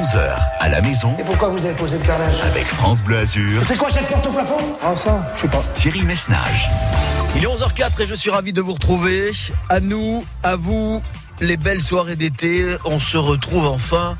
11h à la maison. Et pourquoi vous avez posé le carrelage Avec France Bleu Azur. C'est quoi cette porte au plafond Ah ça, je sais pas. Thierry Messnage. Il est 11h04 et je suis ravi de vous retrouver. À nous, à vous, les belles soirées d'été. On se retrouve enfin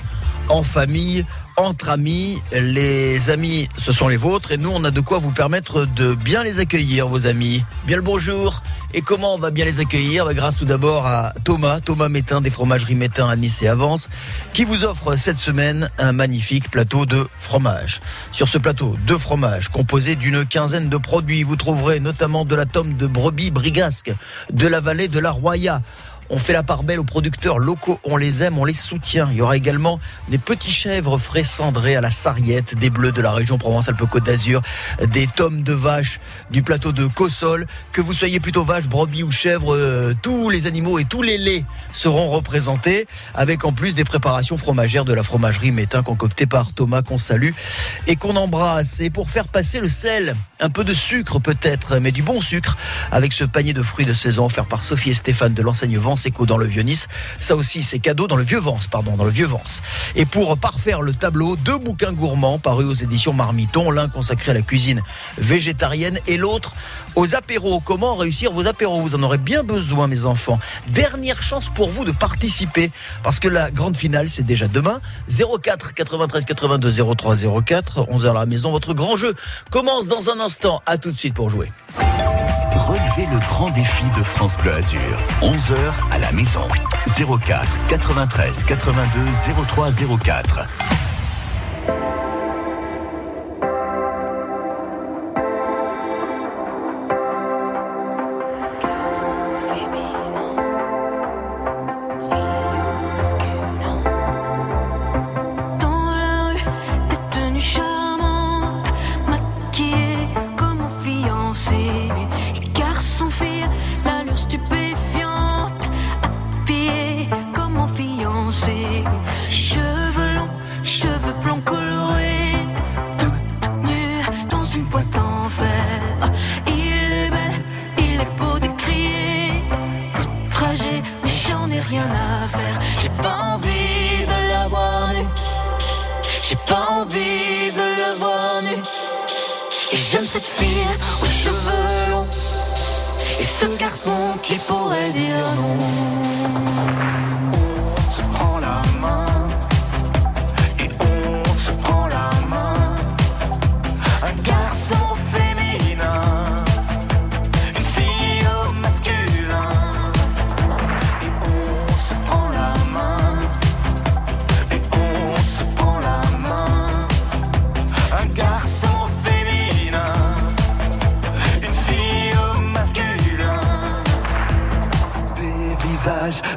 en famille, entre amis. Les amis, ce sont les vôtres et nous, on a de quoi vous permettre de bien les accueillir, vos amis. Bien le bonjour. Et comment on va bien les accueillir? Bah, Grâce tout d'abord à Thomas, Thomas Métain des fromageries Métain à Nice et Avance, qui vous offre cette semaine un magnifique plateau de fromage. Sur ce plateau, deux fromages composés d'une quinzaine de produits. Vous trouverez notamment de la tome de brebis brigasque, de la vallée de la Roya, on fait la part belle aux producteurs locaux, on les aime, on les soutient. Il y aura également des petits chèvres frais cendrés à la sarriette, des bleus de la région Provence-Alpes-Côte d'Azur, des tomes de vaches du plateau de Cossol. Que vous soyez plutôt vache, brebis ou chèvre, euh, tous les animaux et tous les laits seront représentés, avec en plus des préparations fromagères de la fromagerie Métain concoctée par Thomas qu'on salue et qu'on embrasse. Et pour faire passer le sel, un peu de sucre peut-être, mais du bon sucre, avec ce panier de fruits de saison offert par Sophie et Stéphane de l'enseigne Eco dans le Vieux-Nice. Ça aussi, c'est cadeau dans le Vieux-Vence, pardon, dans le Vieux-Vence. Et pour parfaire le tableau, deux bouquins gourmands parus aux éditions Marmiton, l'un consacré à la cuisine végétarienne et l'autre aux apéros. Comment réussir vos apéros? Vous en aurez bien besoin, mes enfants. Dernière chance pour vous de participer, parce que la grande finale, c'est déjà demain. 04 93 82 03 04, 11h à la maison. Votre grand jeu commence dans un instant. À tout de suite pour jouer. Relevez le grand défi de France Bleu Azur. 11h à la maison. 04 93 82 03 04.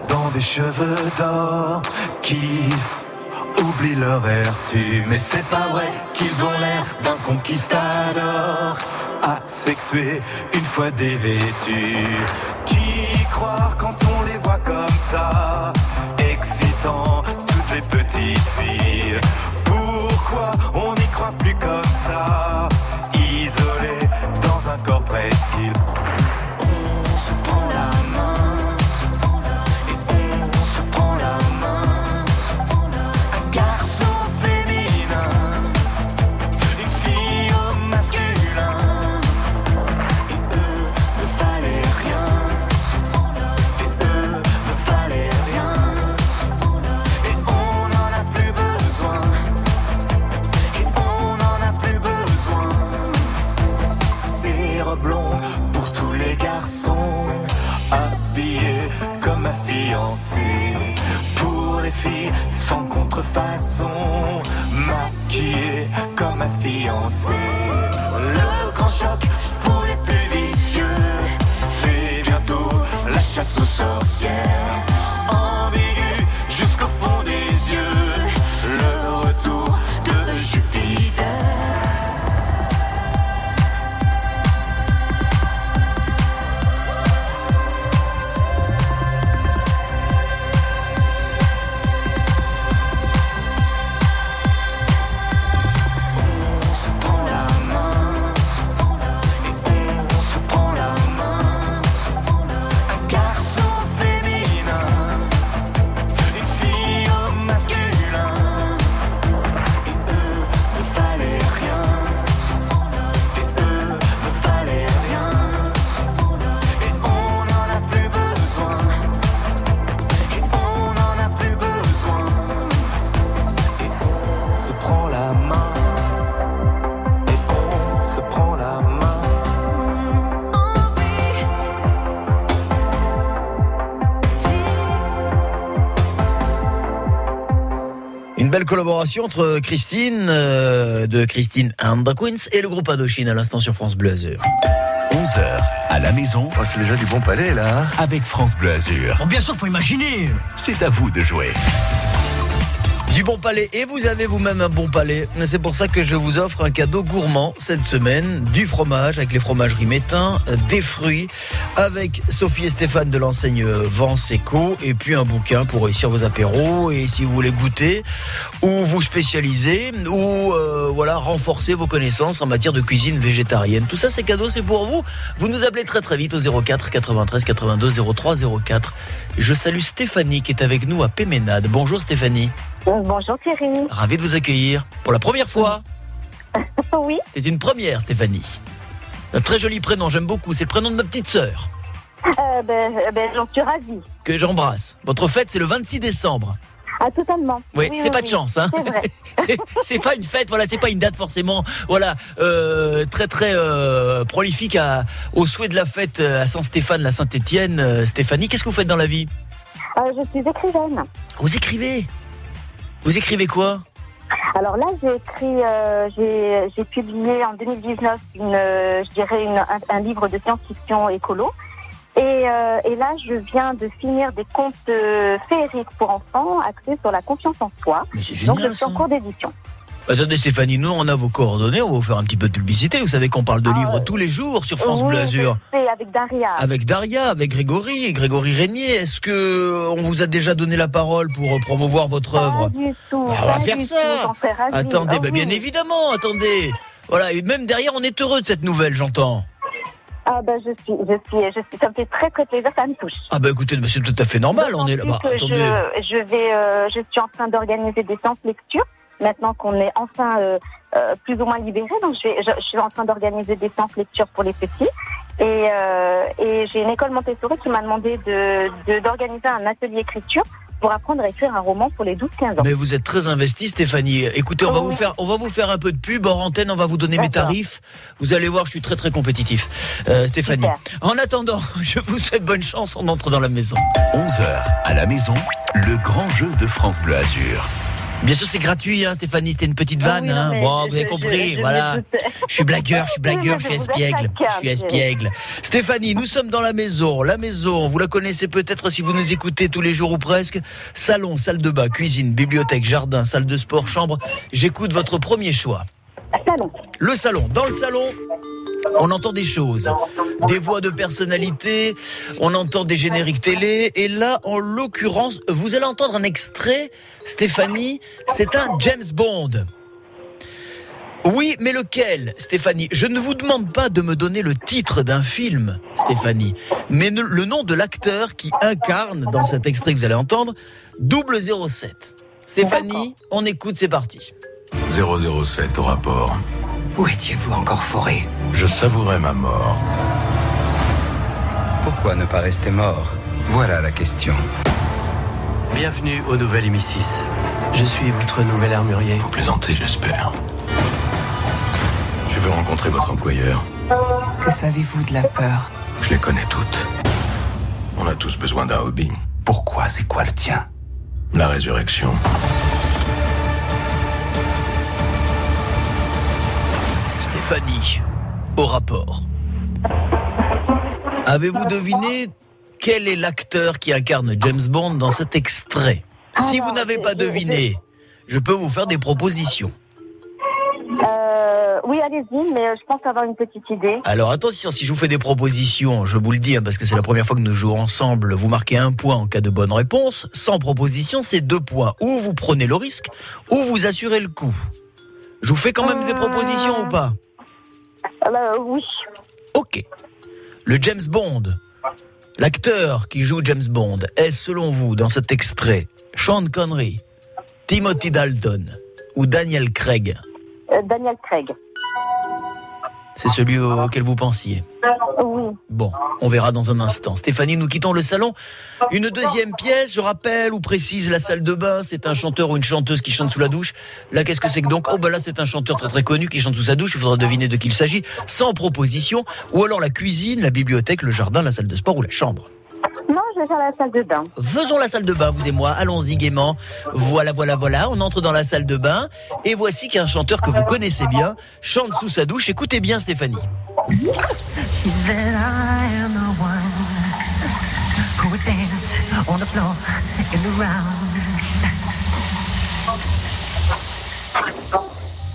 Dans des cheveux d'or qui oublient leur vertu. Mais c'est pas vrai qu'ils ont l'air d'un conquistador asexué une fois dévêtus. Qui croire quand on les voit comme ça, excitant toutes les petites filles. Pourquoi on n'y croit plus comme ça, isolé dans un corps presqu'île. Fiancé. Le grand choc pour les plus vicieux, c'est bientôt la chasse aux sorcières. Collaboration entre Christine, euh, de Christine and the Queens, et le groupe Indochine à l'instant sur France Bleu Azur. 11h à la maison Oh, c'est déjà du bon palais, là. avec France Bleu Azur. Bon, bien sûr, faut imaginer C'est à vous de jouer. Du bon palais, et vous avez vous-même un bon palais. C'est pour ça que je vous offre un cadeau gourmand cette semaine. Du fromage avec les fromageries Métain, des fruits avec Sophie et Stéphane de l'enseigne Vence Eco, et puis un bouquin pour réussir vos apéros. Et si vous voulez goûter, ou vous spécialiser, ou euh, voilà renforcer vos connaissances en matière de cuisine végétarienne. Tout ça, c'est cadeau, c'est pour vous. Vous nous appelez très très vite au 04 93 82 03 04. Je salue Stéphanie qui est avec nous à Péménade. Bonjour Stéphanie. Bonjour Thierry. Ravi de vous accueillir pour la première fois. Oui, C'est une première, Stéphanie. Un très joli prénom, j'aime beaucoup. C'est le prénom de ma petite sœur euh, ben, euh, ben, j'en suis ravie. que j'embrasse. Votre fête, c'est le 26 décembre. Ah, totalement. Oui, c'est pas de chance, hein. C'est pas une fête, voilà, c'est pas une date forcément, voilà, euh, très très euh, prolifique à, au souhait de la fête à Saint-Stéphane, la Saint-Étienne. Euh, Stéphanie, qu'est-ce que vous faites dans la vie? Euh, je suis écrivaine. Vous écrivez? Vous écrivez quoi Alors là, j'ai écrit, euh, j'ai j'ai publié en 2019 une, euh, je dirais une- un, un livre de science-fiction écolo. Et, euh, et là, je viens de finir des contes féeriques pour enfants axés sur la confiance en soi. Mais c'est Donc, je suis en cours d'édition. Attendez Stéphanie, nous on a vos coordonnées, on va vous faire un petit peu de publicité. Vous savez qu'on parle de Ah, livres tous les jours sur France Oui, Bleu Azur. avec Daria. Avec Daria, avec Grégory, Grégory Régnier. Est-ce que on vous a déjà donné la parole pour euh, promouvoir votre œuvre. Bah, on va faire ça. tout. Attendez, Ah bah, bien évidemment, attendez. Voilà, et même derrière, on est heureux de cette nouvelle, j'entends. Ah ben je suis, je suis, je suis, ça me fait très très plaisir, ça me touche. Ah bah écoutez, c'est tout à fait normal, on est là. D'autant plus que attendez. Je, je vais, euh, je suis en train d'organiser des séances lecture. Maintenant qu'on est enfin euh, euh, plus ou moins libéré, donc je, vais, je, je suis en train d'organiser des séances lecture pour les petits. Et, euh, et j'ai une école Montessori qui m'a demandé de de- d'organiser un atelier écriture pour apprendre à écrire un roman pour les 12-15 ans. Mais vous êtes très investi, Stéphanie. Écoutez, on va vous faire, on va vous faire un peu de pub hors antenne. On va vous donner mes tarifs. Vous allez voir, je suis très très compétitif, euh, Stéphanie. Super. En attendant, je vous souhaite bonne chance. On entre dans la maison. 11h à la maison, le grand jeu de France Bleu Azur. Bien sûr, c'est gratuit, hein, Stéphanie. C'était une petite Ah vanne, oui, hein. Bon, vous avez compris, je- je voilà. Je suis blagueur, je suis blagueur, je suis espiègle. Je suis espiègle. Stéphanie, nous sommes dans la maison. La maison, vous la connaissez peut-être si vous nous écoutez tous les jours ou presque. Salon, salle de bain, cuisine, bibliothèque, jardin, salle de sport, chambre. J'écoute votre premier choix. Salon. Le salon. Dans le salon, on entend des choses. Des voix de personnalité, on entend des génériques télé. Et là, en l'occurrence, vous allez entendre un extrait, Stéphanie, c'est un James Bond. Oui, mais lequel, Stéphanie? Je ne vous demande pas de me donner le titre d'un film, Stéphanie, mais le nom de l'acteur qui incarne, dans cet extrait que vous allez entendre, 007. Stéphanie, on écoute, c'est parti. 007 au rapport. Où étiez-vous encore foré Je savourais ma mort. Pourquoi ne pas rester mort Voilà la question. Bienvenue au nouvel M6. Je suis votre nouvel armurier. Vous plaisantez, j'espère. Je veux rencontrer votre employeur. Que savez-vous de la peur Je les connais toutes. On a tous besoin d'un hobby. Pourquoi C'est quoi le tien La résurrection. Stéphanie, au rapport. Avez-vous deviné quel est l'acteur qui incarne James Bond dans cet extrait? Si vous Alors, n'avez pas deviné, je peux vous faire des propositions. Euh, oui, allez-y, mais euh, je pense avoir une petite idée. Alors attention, si je vous fais des propositions, je vous le dis, hein, parce que c'est la première fois que nous jouons ensemble, vous marquez un point en cas de bonne réponse. Sans proposition, c'est deux points. Ou vous prenez le risque, ou vous assurez le coup. Je vous fais quand même des propositions ou pas? Euh, oui. Ok. Le James Bond, l'acteur qui joue James Bond, est selon vous, dans cet extrait, Sean Connery, Timothy Dalton ou Daniel Craig? Euh, Daniel Craig. C'est celui auquel vous pensiez. Oui. Bon, on verra dans un instant. Stéphanie, nous quittons le salon. Une deuxième pièce, je rappelle ou précise la salle de bain, c'est un chanteur ou une chanteuse qui chante sous la douche. Là, qu'est-ce que c'est que donc? Oh, bah là, c'est un chanteur très très connu qui chante sous sa douche. Il faudra deviner de qui il s'agit, sans proposition. Ou alors la cuisine, la bibliothèque, le jardin, la salle de sport ou la chambre. Non, je vais faire la salle de bain. Faisons la salle de bain, vous et moi. Allons-y gaiement. Voilà, voilà, voilà. On entre dans la salle de bain. Et voici qu'un chanteur que vous connaissez bien chante sous sa douche. Écoutez bien, Stéphanie.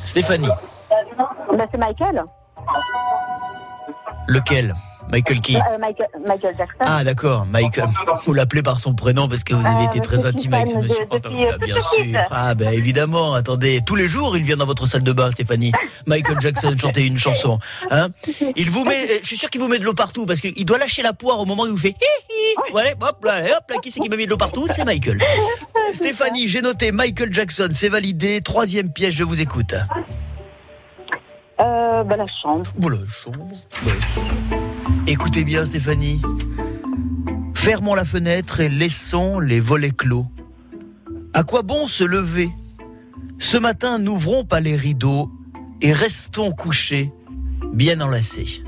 Stéphanie, Bah, c'est Michael. lequel? Michael qui Euh, Michael, Michael Jackson. Ah d'accord, Michael. Faut l'appeler par son prénom parce que vous avez été mais très intime avec ce monsieur. de- Ah, euh, bien sûr. Ah ben évidemment. Attendez, tous les jours il vient dans votre salle de bain, Stéphanie. Michael Jackson chanter une chanson. Hein Il vous met, je suis sûr qu'il vous met de l'eau partout parce qu'il doit lâcher la poire au moment où il vous fait. Hi, hi. Voilà, hop là, hop là. Qui c'est qui m'a mis de l'eau partout? C'est Michael. Stéphanie, j'ai noté Michael Jackson, c'est validé. Troisième piège, je vous écoute. Euh, bah, la chambre. Oh la chambre. Ouais. Écoutez bien Stéphanie. Fermons la fenêtre et laissons les volets clos. À quoi bon se lever? Ce matin, n'ouvrons pas les rideaux et restons couchés, bien enlacés.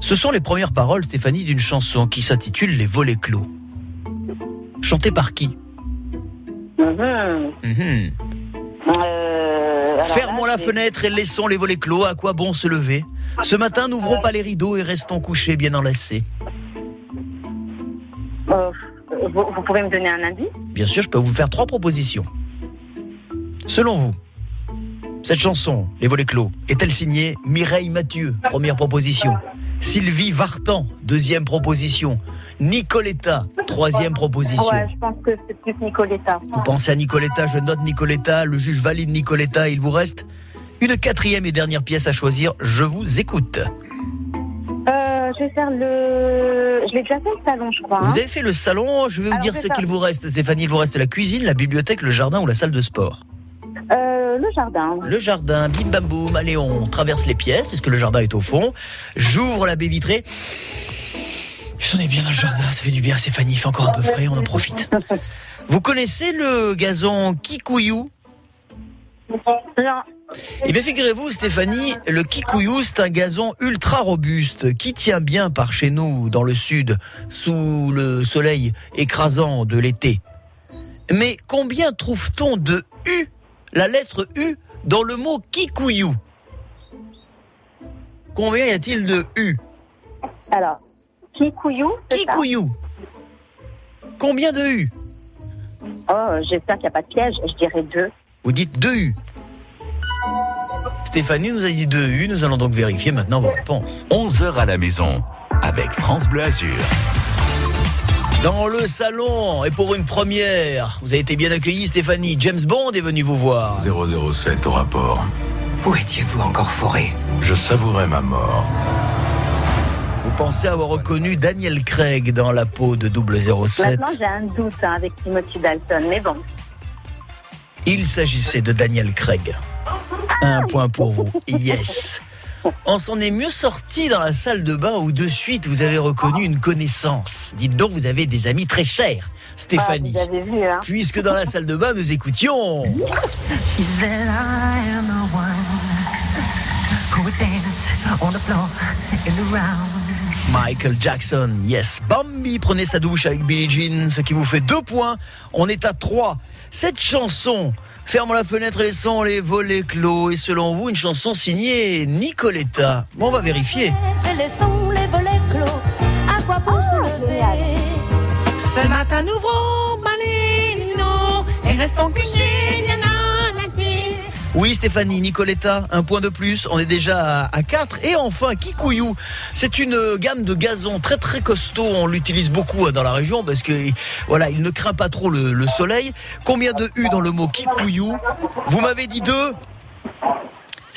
Ce sont les premières paroles, Stéphanie, d'une chanson qui s'intitule Les volets clos. Chantée par qui? Mhm. Mhm. Euh, Fermons là, la fenêtre et laissons les volets clos. À quoi bon se lever Ce matin, n'ouvrons pas les rideaux et restons couchés bien enlacés. Euh, vous, vous pouvez me donner un indice Bien sûr, je peux vous faire trois propositions. Selon vous, cette chanson, Les volets clos, est-elle signée Mireille Mathieu? Première proposition. Sylvie Vartan, deuxième proposition. Nicoletta, troisième proposition. Ouais, je pense que c'est plus Nicoletta. Vous pensez à Nicoletta, je note Nicoletta, le juge valide Nicoletta, il vous reste une quatrième et dernière pièce à choisir, je vous écoute. Euh, je vais faire le. Je l'ai déjà fait le salon, je crois. hein. Vous avez fait le salon, je vais vous Alors, dire ce qu'il vous reste, Stéphanie. Il vous reste la cuisine, la bibliothèque, le jardin ou la salle de sport. Euh, le jardin. Le jardin, bim bam boum, allez, on traverse les pièces, puisque le jardin est au fond. J'ouvre la baie vitrée. On est bien dans le jardin, ça fait du bien, Stéphanie, il fait encore un peu frais, on en profite. Vous connaissez le gazon Kikuyu Non. Eh bien, figurez-vous, Stéphanie, le kikuyu, c'est un gazon ultra robuste qui tient bien par chez nous, dans le sud, sous le soleil écrasant de l'été. Mais combien trouve-t-on de U, la lettre U, dans le mot kikuyu Combien y a-t-il de U Alors, Kikuyu, ça Kikuyu. Combien de U Oh, j'espère qu'il n'y a pas de piège. Je dirais deux. Vous dites 2 U. Stéphanie nous a dit 2 U, nous allons donc vérifier maintenant vos réponses. 11h à la maison avec France Bleu Azur. Dans le salon, et pour une première, vous avez été bien accueilli Stéphanie. James Bond est venu vous voir. 007 au rapport. Où étiez-vous encore foré Je savourais ma mort. Vous pensez avoir reconnu Daniel Craig dans la peau de 007. Maintenant, j'ai un doute hein, avec Timothy Dalton, mais bon. Il s'agissait de Daniel Craig. Un point pour vous. Yes. On s'en est mieux sorti dans la salle de bain où de suite vous avez reconnu une connaissance. Dites donc, vous avez des amis très chers, Stéphanie. Ah, vous avez vu, hein. Puisque dans la salle de bain, nous écoutions. Michael Jackson, yes. Bambi prenez sa douche avec Billie Jean, ce qui vous fait deux points. On est à trois. Cette chanson, Ferme la fenêtre et laissons les volets clos, est selon vous une chanson signée Nicoletta. Bon, on va vérifier. Et laissons les volets clos. À quoi bon se lever Ce matin, ouvrons Malénino et restons enlacés. Oui, Stéphanie, Nicoletta, un point de plus. On est déjà à 4. Et enfin, Kikuyu. C'est une gamme de gazon très très costaud. On l'utilise beaucoup hein, dans la région parce que voilà, il ne craint pas trop le, le soleil. Combien de U dans le mot Kikuyu Vous m'avez dit deux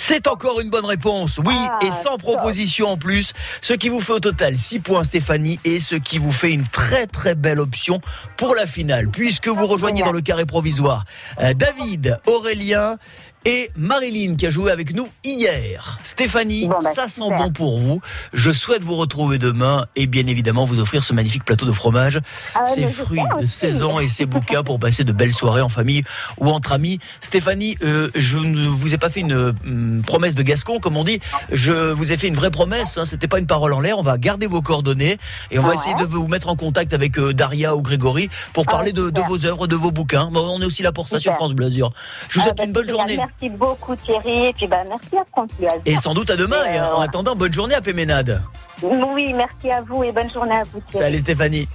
c'est encore une bonne réponse, oui, et sans proposition en plus, ce qui vous fait au total 6 points Stéphanie et ce qui vous fait une très très belle option pour la finale, puisque vous rejoignez dans le carré provisoire euh, David, Aurélien et Marilyn qui a joué avec nous hier. Stéphanie, Bon, bah, ça sent super. bon pour vous. Je souhaite vous retrouver demain et bien évidemment vous offrir ce magnifique plateau de fromage, Ah, ces mais fruits de saison et ces bouquins pour passer de belles soirées en famille ou entre amis. Stéphanie, euh, je ne vous ai pas fait une hum, promesse de Gascon, comme on dit. Je vous ai fait une vraie promesse. Hein, C'était pas une parole en l'air. On va garder vos coordonnées et on va Ouais. essayer de vous mettre en contact avec euh, Daria ou Grégory pour Ah, parler de, vos œuvres, de vos bouquins. Bon, on est aussi là pour ça sur. France Bleu Azur. Je vous Ah, souhaite bah, une bonne journée. Merci beaucoup Thierry, et puis bah, merci à Azur. Et sans doute à demain. Et, Et euh, en attendant, bonne journée à Péménade. Oui, merci à vous et bonne journée à vous Thierry. Salut Stéphanie.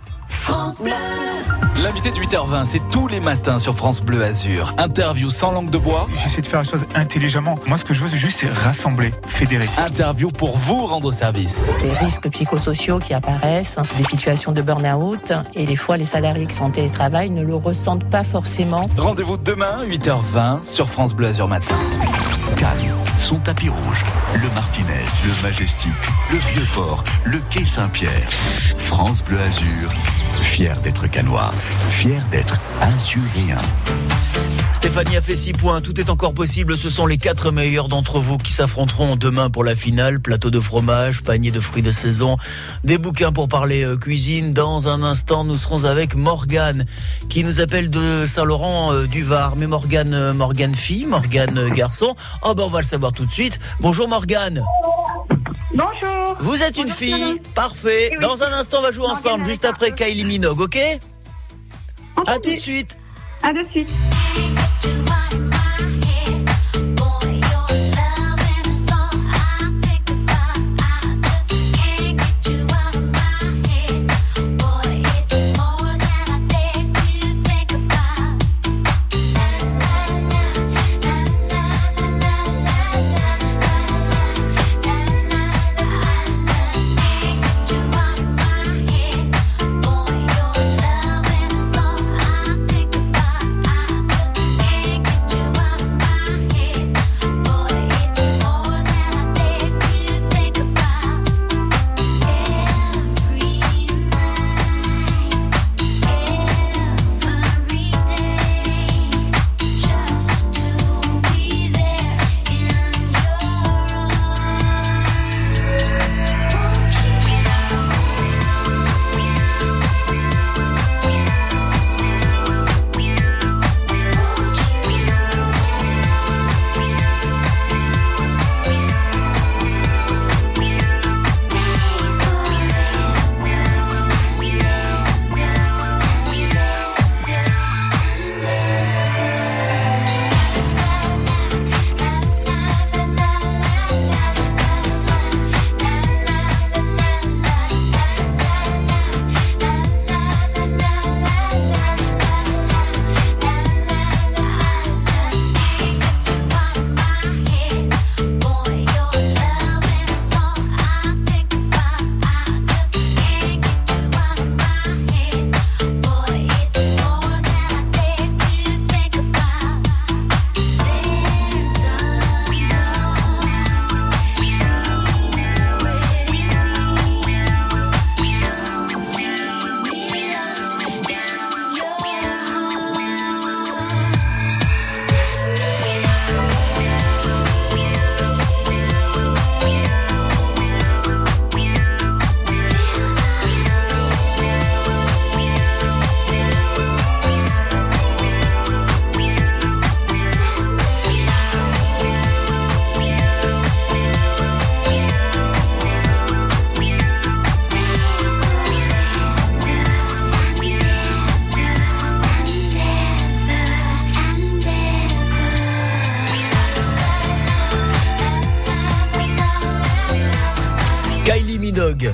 L'invité de 8h20, c'est tous les matins sur France Bleu Azur. Interview sans langue de bois. J'essaie de faire les choses intelligemment. Moi, ce que je veux, c'est juste c'est rassembler, fédérer. Interview pour vous rendre service. des risques psychosociaux qui apparaissent, des situations de burn-out, et des fois les salariés qui sont en télétravail ne le ressentent pas forcément. Rendez-vous demain, 8h20, sur France Bleu Azur Matin. Cannes, son tapis rouge, le Martinez, le Majestic, le Vieux-Port, le Quai Saint-Pierre. France Bleu Azur, fier d'être canois, fier d'être azuréen. Stéphanie a fait 6 points, tout est encore possible, ce sont les quatre meilleurs d'entre vous qui s'affronteront demain pour la finale, plateau de fromage, panier de fruits de saison, des bouquins pour parler euh, cuisine. Dans un instant, nous serons avec Morgane qui nous appelle de Saint-Laurent euh, du Var. Mais Morgane, euh, Morgane fille, Morgane garçon, oh ben on va le savoir tout de suite. Bonjour Morgane. Bonjour. Vous êtes une fille, parfait. Dans un instant, on va jouer ensemble, juste après Kylie Minogue, ok? À tout de suite. À de suite.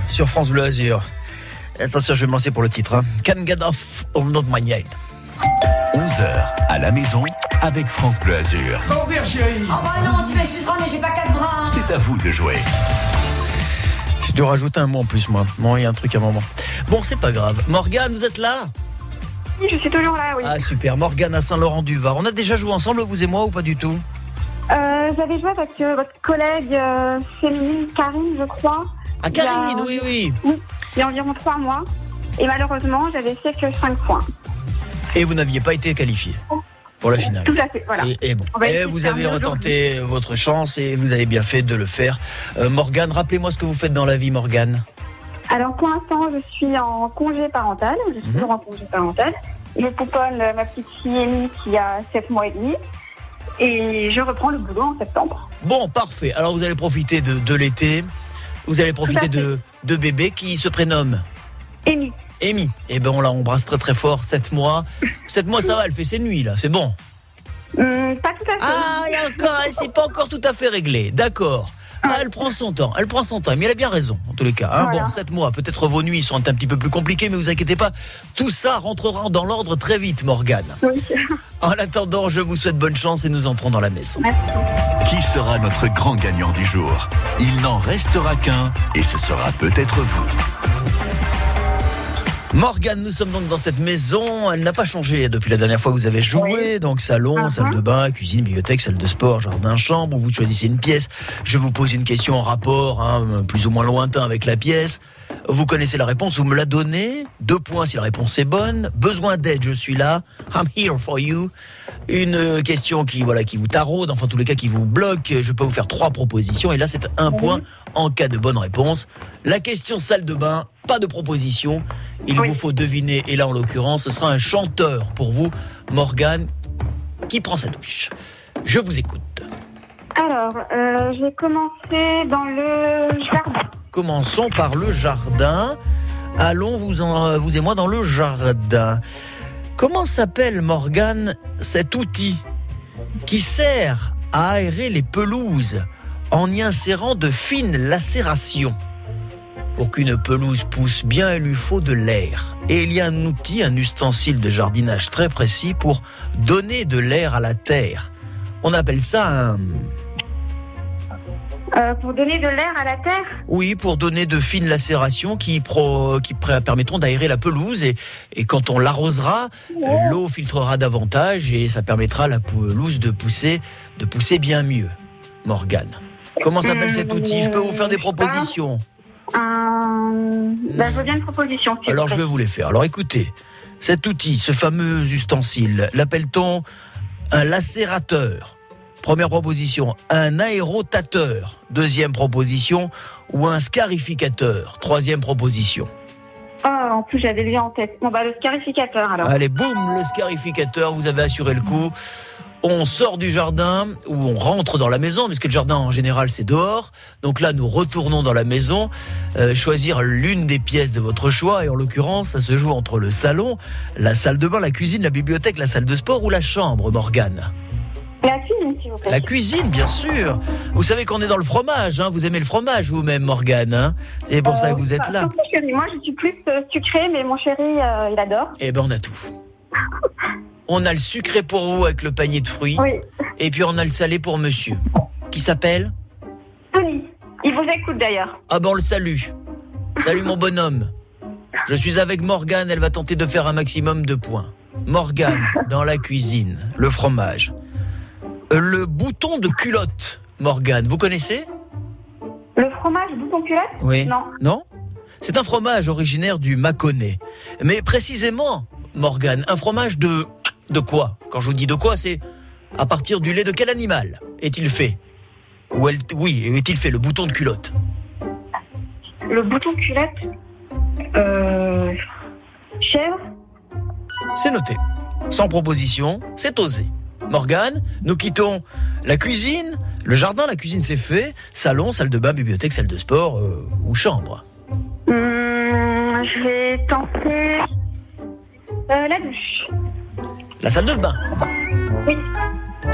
Sur France Bleu Azur. Attention, je vais me lancer pour le titre. Hein. Can't get off of not my yet. 11h à la maison avec France Bleu Azur. Va ouvrir, chérie Oh bah non, tu m'excuseras, mais j'ai pas quatre bras. C'est à vous de jouer. Je dois rajouter un mot en plus, moi. Bon, il y a un truc à un moment. Bon, c'est pas grave. Morgane, vous êtes là? Oui, je suis toujours là, oui. Ah, super. Morgane à Saint-Laurent-du-Var. On a déjà joué ensemble, vous et moi, ou pas du tout? Euh, J'avais joué avec euh, votre collègue euh, féminine Karine, je crois. Ah, Karine, oui, oui. Oui, il y a environ trois mois. Et malheureusement, j'avais fait que 5 points. Et vous n'aviez pas été qualifié. Pour la finale. Tout à fait, voilà. Et bon. Et de vous avez retenté votre chance et vous avez bien fait de le faire. Euh, Morgane, rappelez-moi ce que vous faites dans la vie, Morgane. Alors pour l'instant, je suis en congé parental. Je suis toujours en congé parental. Je pouponne euh, ma petite fille Amy qui a 7 mois et demi. Et je reprends le boulot en septembre. Bon, parfait. Alors vous allez profiter de, de l'été. Vous allez profiter de, de bébé qui se prénomme Amy. Amy. Eh ben on la embrasse très très fort. 7 mois. 7 mois, ça va, elle fait ses nuits là. C'est bon. Hum, pas tout à fait. Ah, encore, c'est pas encore tout à fait réglé. D'accord. Ah, elle prend son temps, elle prend son temps, mais elle a bien raison, en tous les cas. hein. Voilà. Bon, 7 mois, peut-être vos nuits sont un petit peu plus compliquées, mais vous inquiétez pas, tout ça rentrera dans l'ordre très vite, Morgane. En attendant, je vous souhaite bonne chance et nous entrons dans la maison. Qui sera notre grand gagnant du jour? Il n'en restera qu'un et ce sera peut-être vous. Morgane, nous sommes donc dans cette maison. Elle n'a pas changé depuis la dernière fois que vous avez joué. Donc salon, salle de bain, cuisine, bibliothèque, salle de sport, jardin, chambre. Vous choisissez une pièce. Je vous pose une question en rapport, hein, plus ou moins lointain avec la pièce. Vous connaissez la réponse, vous me la donnez. Deux points si la réponse est bonne. Besoin d'aide, je suis là. I'm here for you. Une question qui voilà qui vous taraude, enfin en tous les cas qui vous bloque. Je peux vous faire trois propositions et là c'est un point en cas de bonne réponse. La question salle de bain, pas de proposition. Il vous faut deviner et là en l'occurrence ce sera un chanteur pour vous, Morgane, qui prend sa douche. Je vous écoute. Alors, euh, je vais commencer dans le jardin. Commençons par le jardin. Allons vous, en- vous et moi dans le jardin. Comment s'appelle, Morgane, cet outil qui sert à aérer les pelouses en y insérant de fines lacérations? Pour qu'une pelouse pousse bien, il lui faut de l'air. Et il y a un outil, un ustensile de jardinage très précis pour donner de l'air à la terre. On appelle ça un... Euh, pour donner de l'air à la terre Oui, pour donner de fines lacérations qui, pro- qui pré- permettront d'aérer la pelouse et, et quand on l'arrosera, l'eau filtrera davantage et ça permettra à la pelouse de pousser, de pousser bien mieux. Morgane. Comment s'appelle cet outil? Je peux vous faire des propositions. Ben, je veux bien une proposition. Alors je vais vous les faire. Alors écoutez, cet outil, ce fameux ustensile, l'appelle-t-on un lacérateur? Première proposition, un aérotateur. Deuxième proposition, ou un scarificateur. Troisième proposition. Oh, en plus, j'avais lui en tête. Bon, bah, le scarificateur, alors. Allez, boum, le scarificateur, vous avez assuré le coup. On sort du jardin ou on rentre dans la maison, puisque le jardin en général c'est dehors. Donc là, nous retournons dans la maison, euh, choisir l'une des pièces de votre choix. Et en l'occurrence, ça se joue entre le salon, la salle de bain, la cuisine, la bibliothèque, la salle de sport ou la chambre, Morgane. La cuisine, s'il vous plaît. La cuisine, bien sûr. Vous savez qu'on est dans le fromage. Hein. Vous aimez le fromage vous-même, Morgane. Hein c'est pour ça que vous êtes là. chéri. Moi, je suis plus euh, sucrée, mais mon chéri, euh, il adore. Eh ben, on a tout. On a le sucré pour vous avec le panier de fruits. Et puis on a le salé pour monsieur. Qui s'appelle Tony, il vous écoute d'ailleurs. Ah ben on le salue. Salut mon bonhomme. Je suis avec Morgane, elle va tenter de faire un maximum de points. Morgane, dans la cuisine, le fromage. Euh, Le bouton de culotte, Morgane, vous connaissez Le fromage bouton culotte Oui. Non. Non C'est un fromage originaire du Mâconnais. Mais précisément, Morgane, un fromage de... De quoi Quand je vous dis de quoi, c'est à partir du lait de quel animal est-il fait Ou elle- Oui, est-il fait le bouton de culotte Le bouton culotte Euh. Chèvre C'est noté. Sans proposition, c'est osé. Morgane, nous quittons la cuisine, le jardin, la cuisine c'est fait, salon, salle de bain, bibliothèque, salle de sport euh, ou chambre. Hum, Je vais tenter. euh, la douche. La salle de bain. Oui.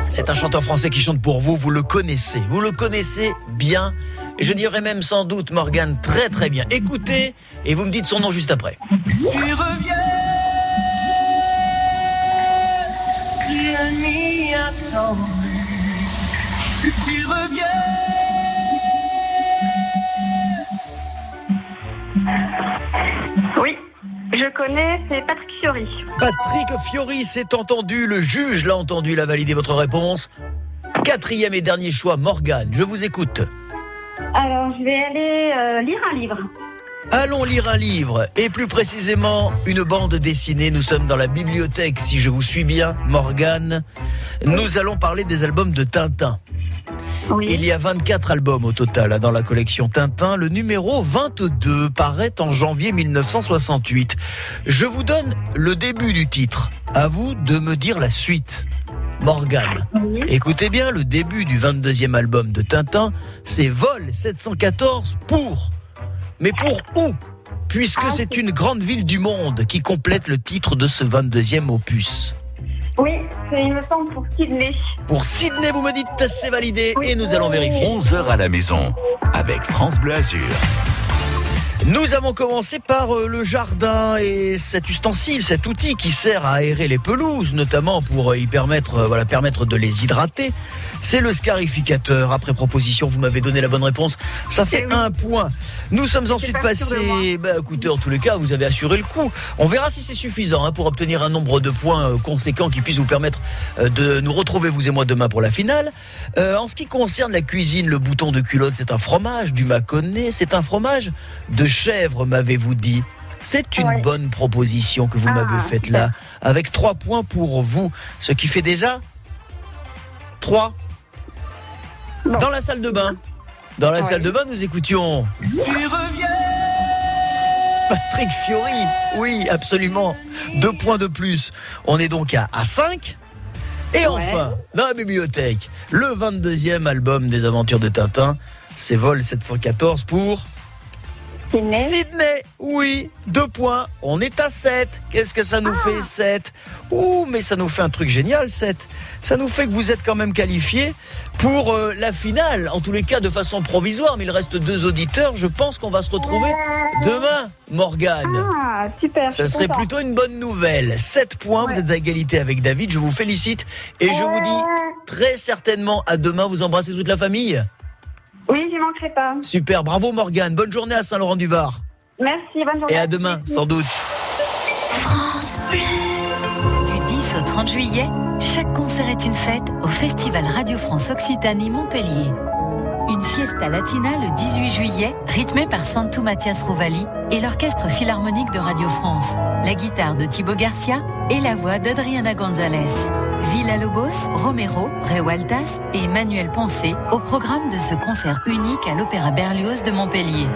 C'est un chanteur français qui chante pour vous, vous le connaissez, vous le connaissez bien, et je dirais même sans doute Morgane très très bien. Écoutez, et vous me dites son nom juste après. Tu reviens. Tu reviens. Oui, je connais, c'est Patrick Fiori. Patrick Fiori s'est entendu, le juge l'a entendu, il a validé votre réponse. Quatrième et dernier choix, Morgane, je vous écoute. Alors, je vais aller euh, lire un livre. Allons lire un livre, et plus précisément une bande dessinée. Nous sommes dans la bibliothèque, si je vous suis bien, Morgane. Nous allons parler des albums de Tintin. Il y a 24 albums au total hein, dans la collection Tintin. Le numéro 22 paraît en janvier 1968. Je vous donne le début du titre. À vous de me dire la suite. Morgane. Écoutez bien, le début du 22e album de Tintin, c'est Vol 714 pour. Mais pour où Puisque Ah, c'est une grande ville du monde qui complète le titre de ce 22e opus. Oui, c'est, il me semble pour Sydney. Pour Sydney, vous me dites c'est validé et nous allons vérifier. 11h à la maison avec France Bleu Azur. Nous avons commencé par euh, le jardin et cet ustensile, cet outil qui sert à aérer les pelouses, notamment pour euh, y permettre, euh, voilà, permettre de les hydrater. C'est le scarificateur. Après proposition, vous m'avez donné la bonne réponse. Ça fait un point. Nous sommes ensuite passés. Bah, écoutez, en tous les cas, vous avez assuré le coup. On verra si c'est suffisant hein, pour obtenir un nombre de points euh, conséquent qui puisse vous permettre euh, de nous retrouver vous et moi demain pour la finale. Euh, en ce qui concerne la cuisine, le bouton de culotte, c'est un fromage du Mâconnais. C'est un fromage de chèvre, m'avez-vous dit. C'est une Ouais. bonne proposition que vous m'avez faite là, avec trois points pour vous, ce qui fait déjà trois. Dans la salle de bain. Dans la salle de bain, nous écoutions Patrick Fiori. Oui, absolument. Deux points de plus. On est donc à, à 5. Et enfin, dans la bibliothèque, le 22e album des aventures de Tintin, c'est Vol 714 pour Sydney. Sydney. Oui, deux points. On est à 7. Qu'est-ce que ça nous fait 7 Ouh, mais ça nous fait un truc génial 7. Ça nous fait que vous êtes quand même qualifié pour euh, la finale, en tous les cas de façon provisoire, mais il reste deux auditeurs. Je pense qu'on va se retrouver demain, Morgane. Ah, super. Ça serait plutôt une bonne nouvelle. 7 points, vous êtes à égalité avec David, je vous félicite et je vous dis très certainement à demain, vous embrassez toute la famille. Oui, j'y manquerai pas. Super, bravo Morgane, bonne journée à Saint-Laurent-du-Var. Merci, bonne journée. Et à demain, sans doute. Du 10 au 30 juillet, chaque concert est une fête au Festival Radio France Occitanie Montpellier. Une fiesta latina le 18 juillet, rythmée par Santo Mathias Rovali et l'Orchestre Philharmonique de Radio France, la guitare de Thibaut Garcia et la voix d'Adriana Gonzalez. Villa Lobos, Romero, Rewaltas et Emmanuel Poncé au programme de ce concert unique à l'Opéra Berlioz de Montpellier.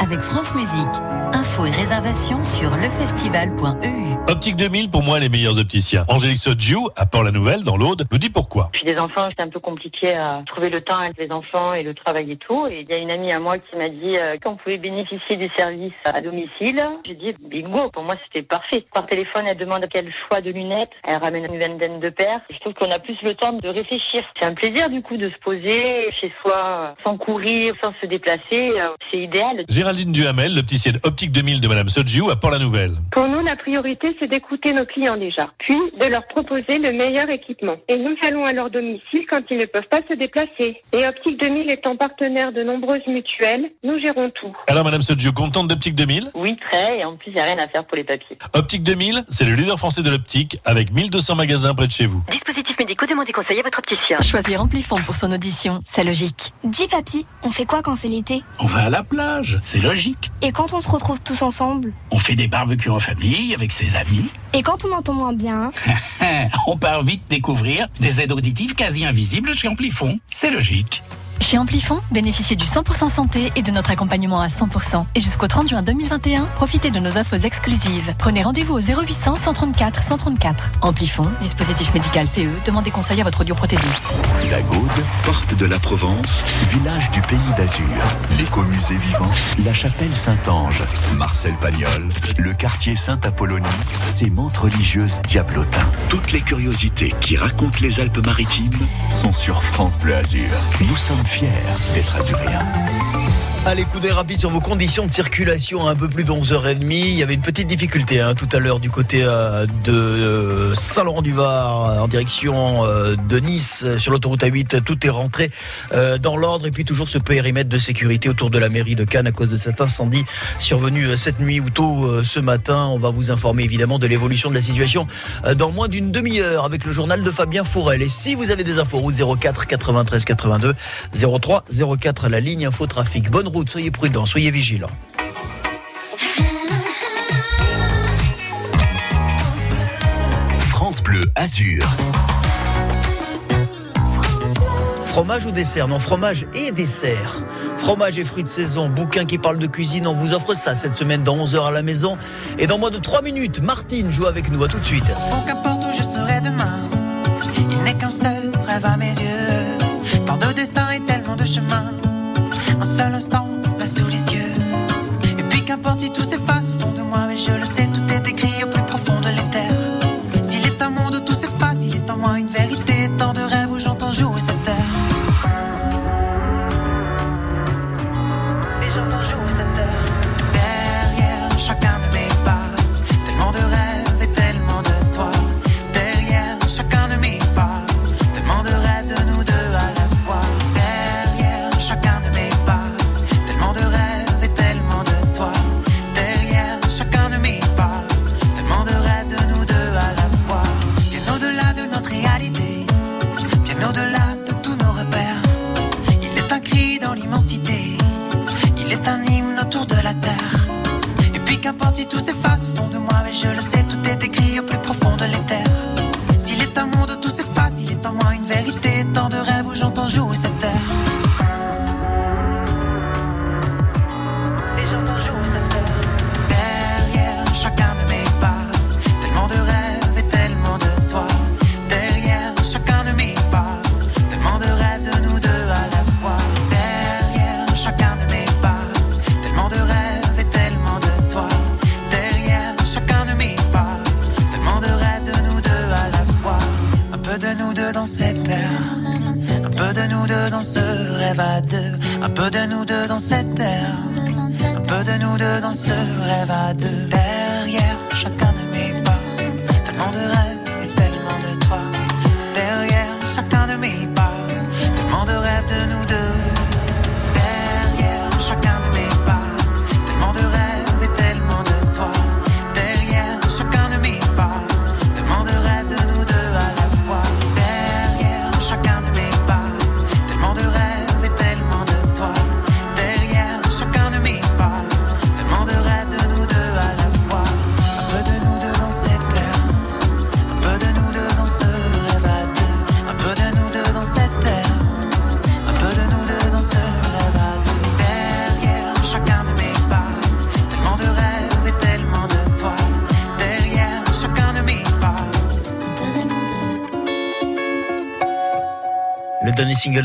Avec France Musique. Infos et réservations sur lefestival.eu. Optique 2000, pour moi, les meilleurs opticiens. Angélique Sodjiou, à Port-la-Nouvelle, dans l'Aude, nous dit pourquoi. Puis des enfants, c'est un peu compliqué à trouver le temps avec les enfants et le travail et tout. Et il y a une amie à moi qui m'a dit euh, qu'on pouvait bénéficier du service à domicile. J'ai dit bingo, pour moi c'était parfait. Par téléphone, elle demande quel choix de lunettes. Elle ramène une vingtaine de paires. Je trouve qu'on a plus le temps de réfléchir. C'est un plaisir du coup de se poser chez soi sans courir, sans se déplacer. Euh, C'est idéal. Géraldine Duhamel, l'opticienne Optique 2000 de Madame Sodjiou, à Port-la-Nouvelle. Pour nous, la priorité, c'est d'écouter nos clients déjà, puis de leur proposer le meilleur équipement. Et nous allons à leur domicile quand ils ne peuvent pas se déplacer. Et Optique 2000 étant partenaire de nombreuses mutuelles, nous gérons tout. Alors, Madame Sodjiou, contente d'Optique 2000 Oui, très. Et en plus, il n'y a rien à faire pour les papiers. Optique 2000, c'est le leader français de l'optique, avec 1200 magasins près de chez vous. Dispositifs médicaux, demandez conseil à votre opticien. Choisir Amplifon pour son audition, c'est logique. Dis papy, on fait quoi quand c'est l'été? On va à la plage, c'est logique. Et quand on se retrouve tous ensemble On fait des barbecues en famille avec ses amis. Et quand on entend moins bien on part vite découvrir des aides auditives quasi invisibles chez Amplifon. C'est logique. Chez Amplifon, bénéficiez du 100% santé et de notre accompagnement à 100%. Et jusqu'au 30 juin 2021, profitez de nos offres exclusives. Prenez rendez-vous au 0800 134 134. Amplifon, dispositif médical CE, demandez conseil à votre audioprothésiste. La Gaude, porte de la Provence, village du pays d'Azur. L'écomusée vivant, la chapelle Saint-Ange, Marcel Pagnol, le quartier Saint-Apollonie, ses montes religieuses Diablotin. Toutes les curiosités qui racontent les Alpes-Maritimes sont sur France Bleu Azur. Nous sommes fiers d'être azuréens. Allez, coup d'œil rapide sur vos conditions de circulation un peu plus de 11h30. Il y avait une petite difficulté hein, tout à l'heure du côté euh, de euh, Saint-Laurent-du-Var en direction euh, de Nice sur l'autoroute A8. Tout est rentré dans l'ordre et puis toujours ce périmètre de sécurité autour de la mairie de Cannes à cause de cet incendie survenu cette nuit ou tôt ce matin. On va vous informer évidemment de l'évolution de la situation dans moins d'une demi-heure avec le journal de Fabien Fourel. Et si vous avez des infos, route 04 93 82 03 04 la ligne info trafic. Bonne soyez prudents, soyez vigilants. France Bleu Azur. Fromage ou dessert? Non, fromage et dessert. Fromage et fruits de saison, bouquin qui parle de cuisine, on vous offre ça cette semaine dans 11h à la maison. Et dans moins de 3 minutes, Martine joue avec nous, à tout de suite. qu'importe où je serai demain, il n'est qu'un seul rêve à mes yeux. Tant de destin et tellement de chemins. Un seul instant, là sous les yeux.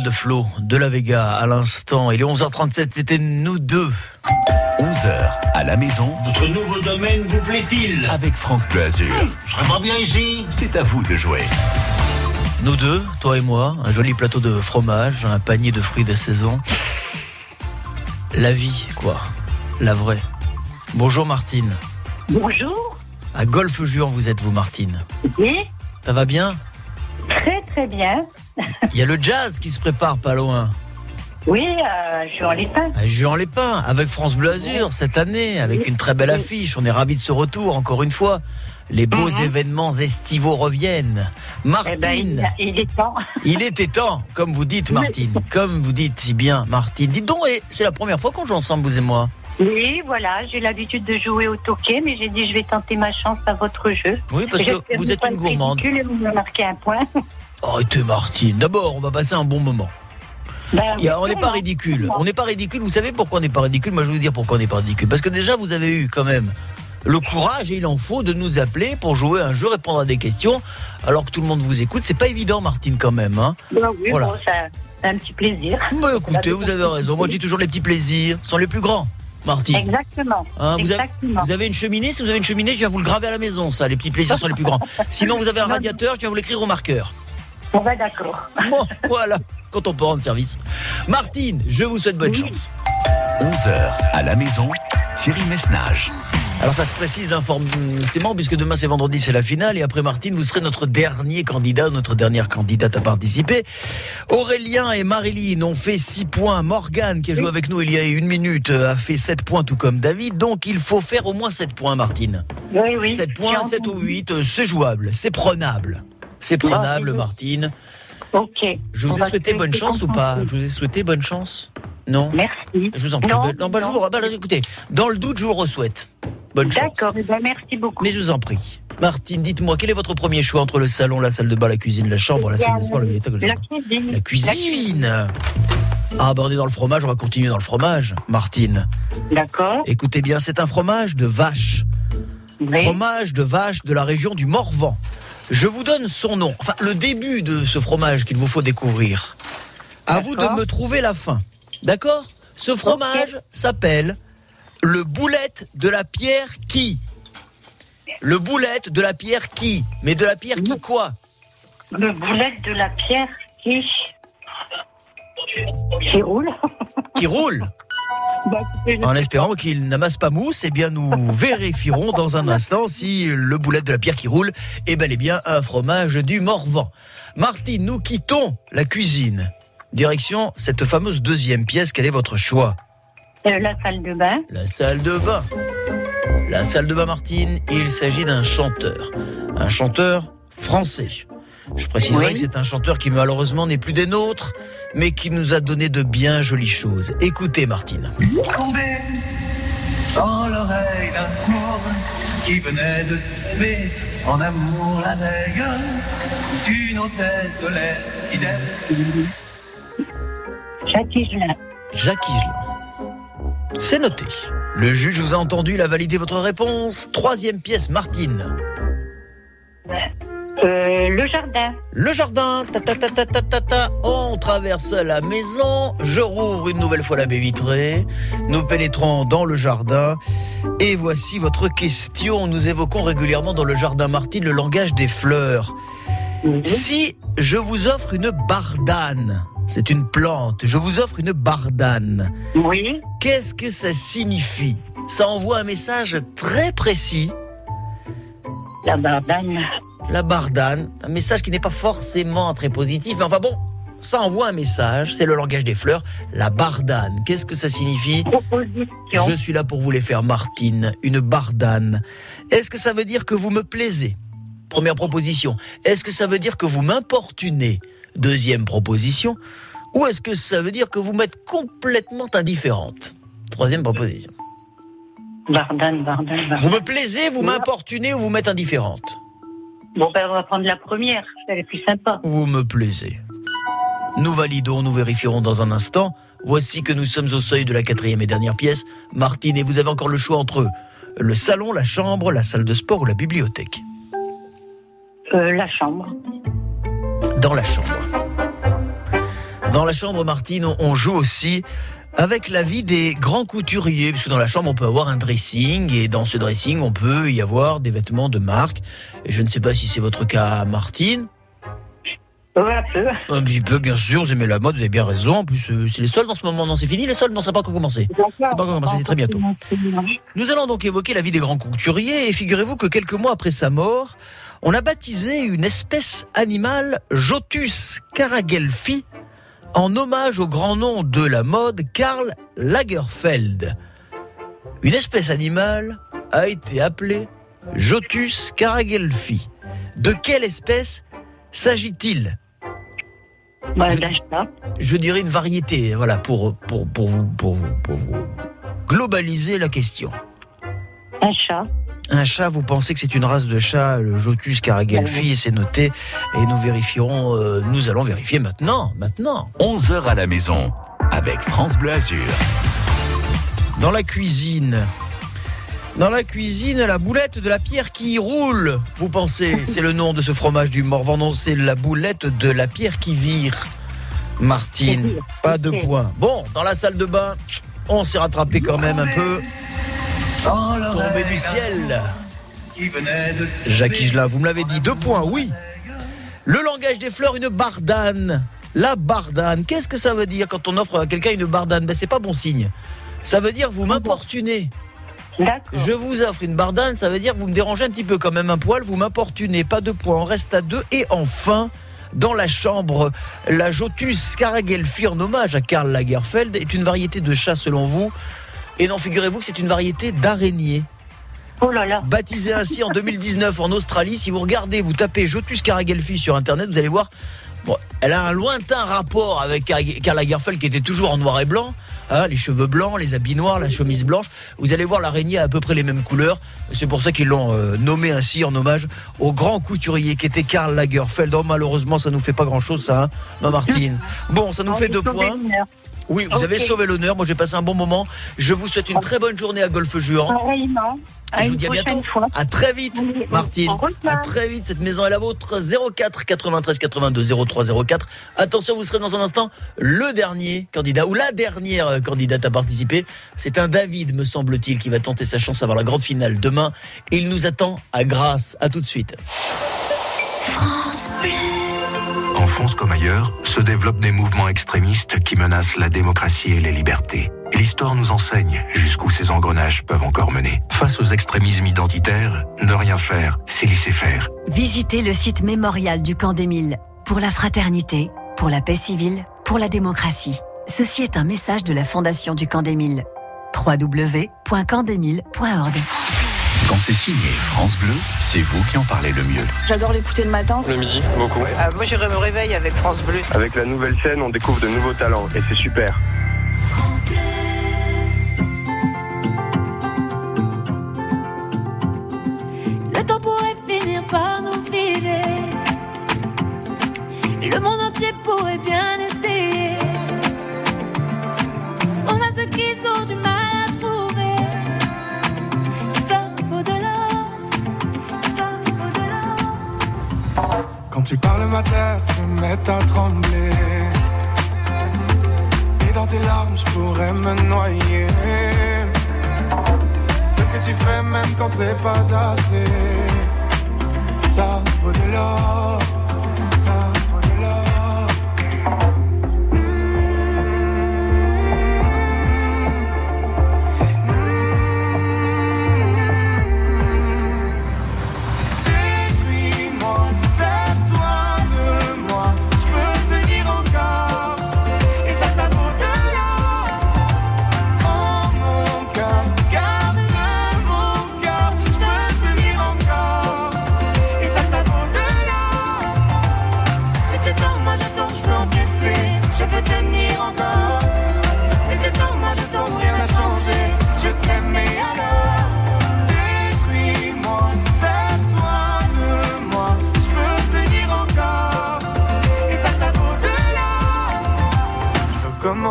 De Flo, de la Vega, à l'instant. Il est 11h37, c'était nous deux. 11h à la maison Votre nouveau domaine vous plaît-il? Avec France Bleu Azur. Je serais pas bien ici C'est à vous de jouer. Nous deux, toi et moi, un joli plateau de fromage, un panier de fruits de saison. La vie, quoi. La vraie. Bonjour Martine. Bonjour. À Golfe Juan, vous êtes vous, Martine. Oui, Ça va bien? Très très bien. Il y a le jazz qui se prépare pas loin. Oui, euh, je suis en Lépin. À Juan-les-Pins, avec France Bleu Azur cette année, avec une très belle affiche. On est ravis de ce retour, encore une fois. Les beaux Mhm. événements estivaux reviennent. Eh Martine, ben, il, il est temps. il était temps, comme vous dites, Martine. Comme vous dites si bien, Martine. Dites donc, c'est la première fois qu'on joue ensemble, vous et moi. Oui, voilà, j'ai l'habitude de jouer au toquet, mais j'ai dit je vais tenter ma chance à votre jeu. Oui, parce que vous êtes une gourmande. vous me marquez un point. Arrêtez, Martine. D'abord, on va passer un bon moment. Ben, a- on n'est pas ridicule. On n'est pas ridicule. Vous savez pourquoi on n'est pas ridicule? Moi, je vais vous dire pourquoi on n'est pas ridicule. Parce que déjà, vous avez eu quand même le courage, et il en faut, de nous appeler pour jouer un jeu, répondre à des questions, alors que tout le monde vous écoute. C'est pas évident, Martine, quand même. Hein Ben oui, Voilà. bon, ça- c'est un petit plaisir. Bah, écoutez, vous avez raison. Moi, je dis toujours les petits plaisirs sont les plus grands. Martine. Exactement. Hein, vous, avez, Exactement. vous avez une cheminée? Si vous avez une cheminée, je viens vous le graver à la maison, ça. Les petits plaisirs sont les plus grands. Sinon, vous avez un radiateur, je viens vous l'écrire au marqueur. Bon, ben d'accord. Bon, voilà, quand on peut rendre service. Martine, je vous souhaite bonne chance. 11h à la maison, Thierry Messnage. Alors ça se précise informément puisque demain c'est vendredi, c'est la finale et après Martine, vous serez notre dernier candidat, notre dernière candidate à participer. Aurélien et Marilyn ont fait 6 points. Morgane qui a joué avec nous il y a une minute a fait 7 points tout comme David. Donc il faut faire au moins 7 points Martine. Oui, oui. 7 points, J'ai 7 ou entendu. 8, euh, c'est jouable, c'est prenable. C'est prenable Martine. Ok. Je vous On ai souhaité bonne chance ou pas. Je vous ai souhaité bonne chance Non Merci. Je vous en prie. Non, non, bah, je vous, bah, écoutez, dans le doute, je vous le souhaite. Bonne chance. D'accord, ben, merci beaucoup. Mais je vous en prie. Martine, dites-moi, quel est votre premier choix entre le salon, la salle de bain, la cuisine, la chambre, la salle de sport, la bibliothèque le La jardin cuisine. La cuisine Ah, bah on est dans le fromage, on va continuer dans le fromage, Martine. D'accord. Écoutez bien, c'est un fromage de vache. Oui. Fromage de vache de la région du Morvan. Je vous donne son nom, enfin le début de ce fromage qu'il vous faut découvrir. À vous de me trouver la fin. D'accord? Ce fromage s'appelle le boulette de la pierre qui? Le boulette de la pierre qui? Mais de la pierre qui quoi? Le boulette de la pierre qui? qui roule? Qui roule? En sais espérant qu'il n'amasse pas mousse, eh bien nous vérifierons dans un instant si le boulette de la pierre qui roule est bel et bien un fromage du Morvan. Martine, nous quittons la cuisine. Direction cette fameuse deuxième pièce, quel est votre choix? Euh, la salle de bain. La salle de bain. La salle de bain Martine, il s'agit d'un chanteur. Un chanteur français. Je préciserai Oui. que c'est un chanteur qui malheureusement n'est plus des nôtres, mais qui nous a donné de bien jolies choses. Écoutez Martine. tombé dans l'oreille d'un cours qui venait de tomber en amour la veille d'une hôtesse de l'air fidèle. Jacques Higelin. Jacques Higelin. C'est noté. Le juge vous a entendu, il a validé votre réponse. Troisième pièce, Martine. Le jardin. Le jardin, ta ta ta ta ta ta ta. On traverse la maison. Je rouvre une nouvelle fois la baie vitrée. Nous pénétrons dans le jardin. Et voici votre question. Nous évoquons régulièrement dans le jardin Martine le langage des fleurs. Si je vous offre une bardane, c'est une plante, je vous offre une bardane. Oui. Qu'est-ce que ça signifie? Ça envoie un message très précis. La bardane. La bardane, un message qui n'est pas forcément très positif, mais enfin bon, ça envoie un message, c'est le langage des fleurs. La bardane, qu'est-ce que ça signifie? Proposition. Je suis là pour vous les faire, Martine, une bardane. Est-ce que ça veut dire que vous me plaisez? Première proposition. Est-ce que ça veut dire que vous m'importunez? Deuxième proposition. Ou est-ce que ça veut dire que vous m'êtes complètement indifférente? Troisième proposition. Bardane, bardane, bardane. Vous me plaisez, vous m'importunez ou vous m'êtes indifférente? Bon, ben, on va prendre la première. Elle est plus sympa. Vous me plaisez. Nous validons, nous vérifierons dans un instant. Voici que nous sommes au seuil de la quatrième et dernière pièce. Martine, et vous avez encore le choix entre le salon, la chambre, la salle de sport ou la bibliothèque. Euh, la chambre. Dans la chambre. Dans la chambre, Martine, on- on joue aussi avec l'avis des grands couturiers, puisque dans la chambre, on peut avoir un dressing, et dans ce dressing, on peut y avoir des vêtements de marque. Et je ne sais pas si c'est votre cas, Martine. Un peu. Un petit peu, bien sûr, vous aimez la mode, vous avez bien raison. En plus, euh, c'est les soldes en ce moment. Non, c'est fini les soldes Non, ça n'a pas encore commencé. C'est pas encore commencé, c'est très bientôt. Nous allons donc évoquer la vie des grands couturiers et figurez-vous que quelques mois après sa mort, on a baptisé une espèce animale Jotus caragelfi en hommage au grand nom de la mode Karl Lagerfeld. Une espèce animale a été appelée Jotus caragelfi. De quelle espèce s'agit-il? Bah, je dirais une variété, voilà, pour, pour, pour, vous, pour, vous, pour vous globaliser la question. Un chat. Un chat, vous pensez que c'est une race de chat, le Jotus caragelfi, c'est noté, et nous vérifierons, euh, nous allons vérifier maintenant, maintenant. 11h à la maison avec France Bleu Azur. Dans la cuisine. Dans la cuisine, la boulette de la pierre qui roule. Vous pensez, c'est le nom de ce fromage du Morvan? Non, c'est la boulette de la pierre qui vire. Martine, pas de points. Bon, dans la salle de bain, on s'est rattrapé quand même un peu. Tombé du ciel. Jacques Higelin, vous me l'avez dit, deux points, oui. Le langage des fleurs, une bardane. La bardane, qu'est-ce que ça veut dire quand on offre à quelqu'un une bardane? Ben c'est pas bon signe. Ça veut dire vous m'importunez. Je vous offre une bardane, ça veut dire vous me dérangez un petit peu quand même un poil, vous m'importunez, pas de points, on reste à deux. Et enfin, dans la chambre, la Jotus caragelfi en hommage à Karl Lagerfeld est une variété de chat selon vous? Et non, figurez-vous que c'est une variété d'araignée. Oh là là. Baptisée ainsi en 2019 en Australie. Si vous regardez, vous tapez Jotus caragelfi sur internet, vous allez voir. Bon, elle a un lointain rapport avec Karl Lagerfeld qui était toujours en noir et blanc. hein, les cheveux blancs, les habits noirs, la chemise blanche. Vous allez voir l'araignée a à peu près les mêmes couleurs. C'est pour ça qu'ils l'ont euh, nommé ainsi en hommage au grand couturier qui était Karl Lagerfeld. Oh, malheureusement, ça nous fait pas grand chose, ça, hein, ma Martine. Bon, ça nous fait deux points. Oui, vous avez sauvé l'honneur. Moi, j'ai passé un bon moment. Je vous souhaite une très bonne journée à Golfe Juan. Pareillement. Et À je vous dis à bientôt. fois. À très vite, Oui, Martine. À très vite. Cette maison est la vôtre. 04 93 82 03 04. Attention, vous serez dans un instant le dernier candidat ou la dernière euh, candidate à participer. C'est un David, me semble-t-il, qui va tenter sa chance avant la grande finale demain. Et il nous attend à Grasse. À tout de suite. En France comme ailleurs, se développent des mouvements extrémistes qui menacent la démocratie et les libertés. L'histoire nous enseigne jusqu'où ces engrenages peuvent encore mener. Face aux extrémismes identitaires, ne rien faire, c'est laisser faire. Visitez le site mémorial du camp d'Émile. Pour la fraternité, pour la paix civile, pour la démocratie. Ceci est un message de la Fondation du camp www.campdemile.org Quand c'est signé France Bleu, c'est vous qui en parlez le mieux. J'adore l'écouter le matin. Le midi, beaucoup. moi, je me réveille avec France Bleu. Avec la nouvelle scène, on découvre de nouveaux talents et c'est super. Même quand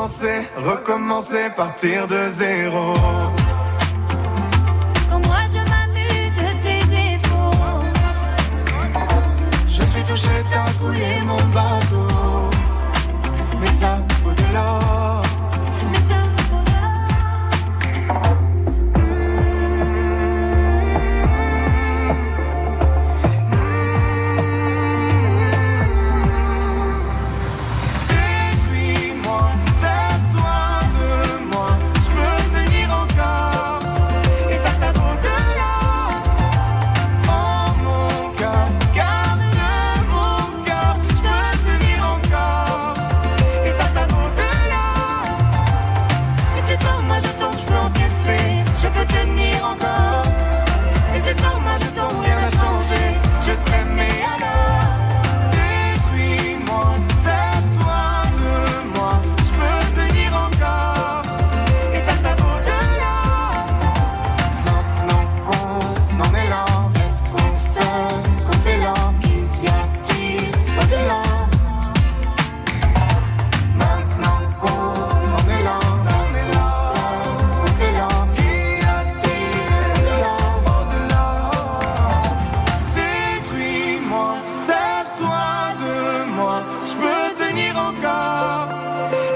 Je veux commencer, recommencer, partir de zéro.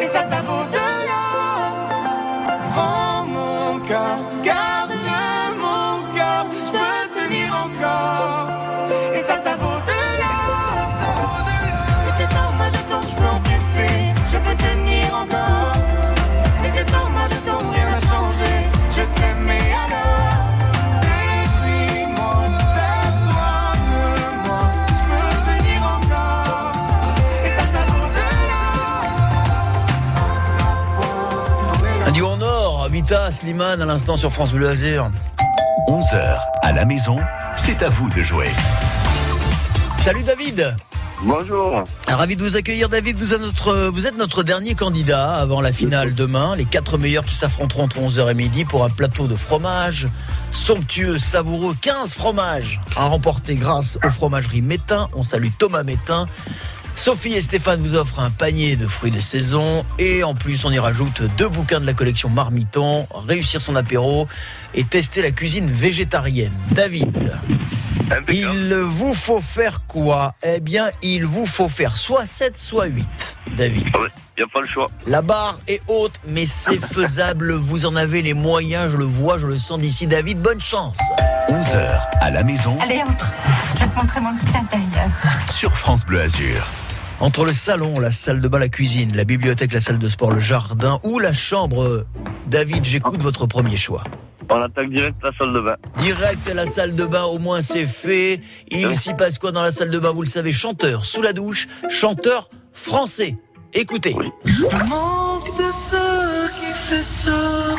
Ça, ça vaut Slimane à l'instant sur France Bleu Azur. 11h à la maison, c'est à vous de jouer. Salut David Bonjour. Ravi de vous accueillir, David. Vous êtes, notre, vous êtes notre dernier candidat avant la finale demain. Les quatre meilleurs qui s'affronteront entre 11h et midi pour un plateau de fromage somptueux, savoureux. 15 fromages à remporter grâce aux fromageries Métain. On salue Thomas Métain. Sophie et Stéphane vous offrent un panier de fruits de saison et en plus on y rajoute deux bouquins de la collection Marmiton, réussir son apéro et tester la cuisine végétarienne. David, il vous faut faire quoi? Eh bien, il vous faut faire soit 7, soit 8. David. Il n'y a pas le choix. La barre est haute, mais c'est faisable. Vous en avez les moyens, je le vois, je le sens d'ici. David, bonne chance. 11h à la maison Allez, entre. Je vais te montrer mon petit intérieur. sur France Bleu Azur. Entre le salon, la salle de bain, la cuisine, la bibliothèque, la salle de sport, le jardin ou la chambre, David, j'écoute votre premier choix. On attaque direct la salle de bain. Direct à la salle de bain, au moins c'est fait. Il s'y passe quoi dans la salle de bain Vous le savez, chanteur sous la douche, chanteur français. Écoutez. Manque de ce qui fait ce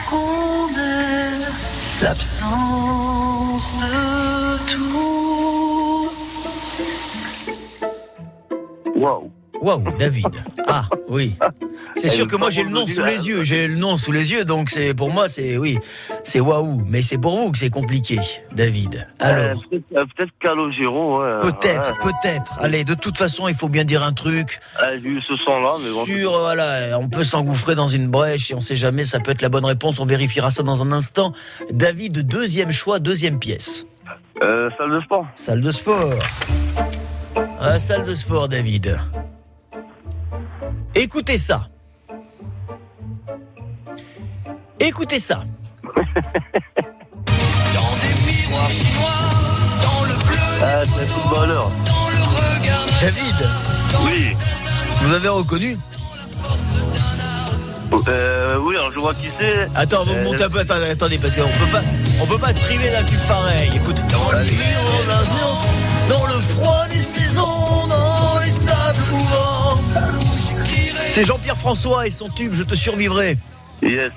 qu'on est, l'absence de tout. Waouh. Waouh, David. Ah, oui. C'est sûr que moi j'ai le nom sous les yeux. J'ai le nom sous les yeux, donc c'est pour moi c'est oui, c'est waouh. Mais c'est pour vous que c'est compliqué, David. Alors. Euh, peut-être euh, peut-être Calogero, ouais. Peut-être, Ouais. peut-être. Allez, de toute façon, il faut bien dire un truc. Ah, J'ai eu ce son-là, mais bon. Sur, voilà, on peut s'engouffrer dans une brèche et on sait jamais, ça peut être la bonne réponse. On vérifiera ça dans un instant. David, deuxième choix, deuxième pièce. Euh, salle de sport. Salle de sport. Ah, salle de sport, David. Écoutez ça. Écoutez ça. Ah, c'est footballeur. David, Oui. vous avez reconnu Euh, oui, alors je vois qui c'est. Attends, vous Euh, montez un peu, attendez, attendez, parce qu'on peut pas, on peut pas se priver d'un tube pareil. Écoute. Dans avion, dans le froid des saisons, dans les sables mouvants. C'est Jean-Pierre François et son tube Je te survivrai. Yes.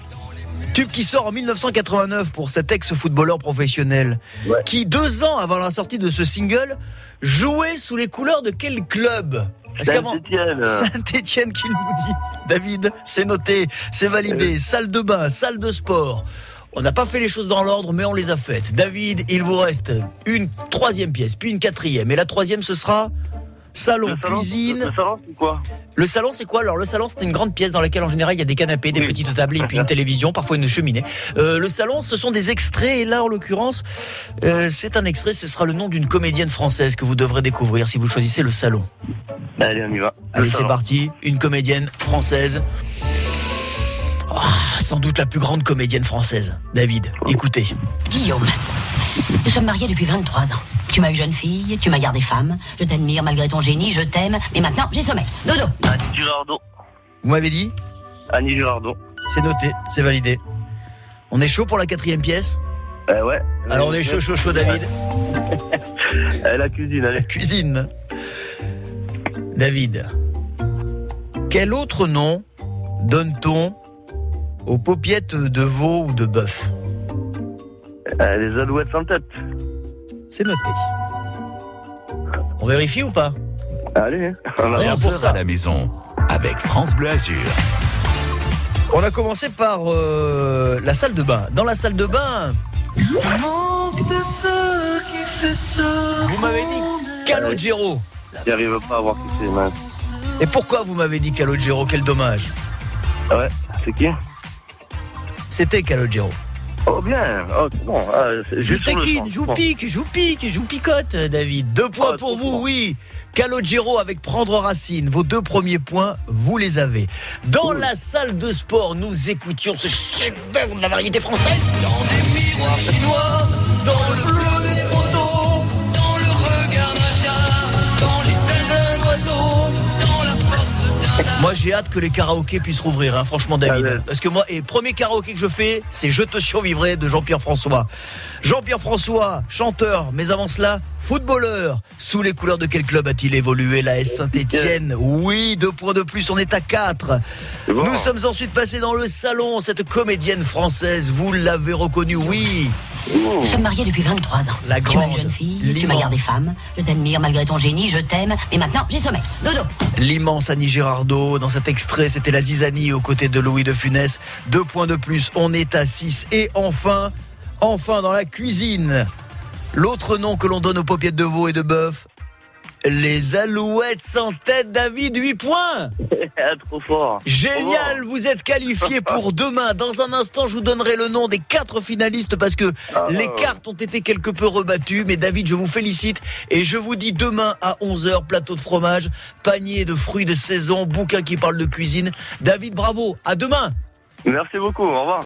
Tube qui sort en 1989 pour cet ex-footballeur professionnel, qui deux ans avant la sortie de ce single jouait sous les couleurs de quel club? Saint-Étienne. Saint-Étienne qui nous dit. David, c'est noté, c'est validé. Salle de bain, salle de sport. On n'a pas fait les choses dans l'ordre, mais on les a faites. David, il vous reste une troisième pièce, puis une quatrième. Et la troisième, ce sera salon, Le salon, cuisine. Le salon, c'est quoi Le salon, c'est quoi Alors, le salon, c'est une grande pièce dans laquelle, en général, il y a des canapés, des petites tables et puis une télévision, parfois une cheminée. Euh, le salon, ce sont des extraits. Et là, en l'occurrence, euh, c'est un extrait. Ce sera le nom d'une comédienne française que vous devrez découvrir si vous choisissez le salon. Allez, on y va. Allez, Le c'est parti. Une comédienne française. Ah, sans doute la plus grande comédienne française. David, écoutez. Guillaume, nous sommes mariés depuis 23 ans. Tu m'as eu jeune fille, tu m'as gardé femme. Je t'admire malgré ton génie, je t'aime. Mais maintenant, j'ai sommeil. Dodo. Annie Girardot. Vous m'avez dit? Annie Girardot. C'est noté, c'est validé. On est chaud pour la quatrième pièce? Euh, ouais. Alors on est chaud, chaud, chaud, David. Euh, la cuisine, allez. Cuisine. David. Quel autre nom donne-t-on aux paupiettes de veau ou de bœuf Euh, les alouettes sans tête. C'est noté. On vérifie ou pas? Allez, on Rien avance. pour ça. à la maison avec France Bleu Azur. On a commencé par euh, la salle de bain. Dans la salle de bain, Manque de ce qui fait ce vous m'avez dit Calogero. J'y arrive pas à voir qui c'est. Et pourquoi vous m'avez dit Calogero? Quel dommage. Ah ouais, c'est qui? C'était Calogero. Oh bien, oh, c'est bon. Ah, Je taquine, je vous Bon. pique, je vous pique, je vous picote, David. Deux points Ah, pour vous, oui. Calogero avec prendre racine. Vos deux premiers points, vous les avez. Dans la salle de sport, nous écoutions ce chef-d'œuvre de la variété française. Dans des miroirs chinois, dans le bleu Moi, j'ai hâte que les karaokés puissent rouvrir, hein, franchement, David. Ah ouais. Parce que moi, et premier karaoké que je fais, c'est Je te survivrai de Jean-Pierre François. Jean-Pierre François, chanteur, mais avant cela, footballeur. Sous les couleurs de quel club a-t-il évolué La S Saint-Etienne Oui, deux points de plus, on est à 4. C'est bon. Nous sommes ensuite passés dans le salon, cette comédienne française, vous l'avez reconnue, oui. Nous sommes mariés depuis 23 ans. La tu m'as eu grande, jeune fille, tu m'as l'immense. gardé femme, je t'admire malgré ton génie, je t'aime, mais maintenant j'ai sommeil. Dodo. L'immense Annie Girardot, dans cet extrait, c'était la zizanie aux côtés de Louis de Funès. Deux points de plus, on est à 6. Et enfin, enfin dans la cuisine, l'autre nom que l'on donne aux paupiètes de veau et de bœuf, les alouettes sans tête, David, 8 points Trop fort. Génial, vous êtes qualifié pour demain. Dans un instant, je vous donnerai le nom des quatre finalistes parce que les cartes ont été quelque peu rebattues. Mais David, je vous félicite et je vous dis demain à 11h, plateau de fromage, panier de fruits de saison, bouquin qui parle de cuisine. David, bravo, à demain Merci beaucoup, au revoir.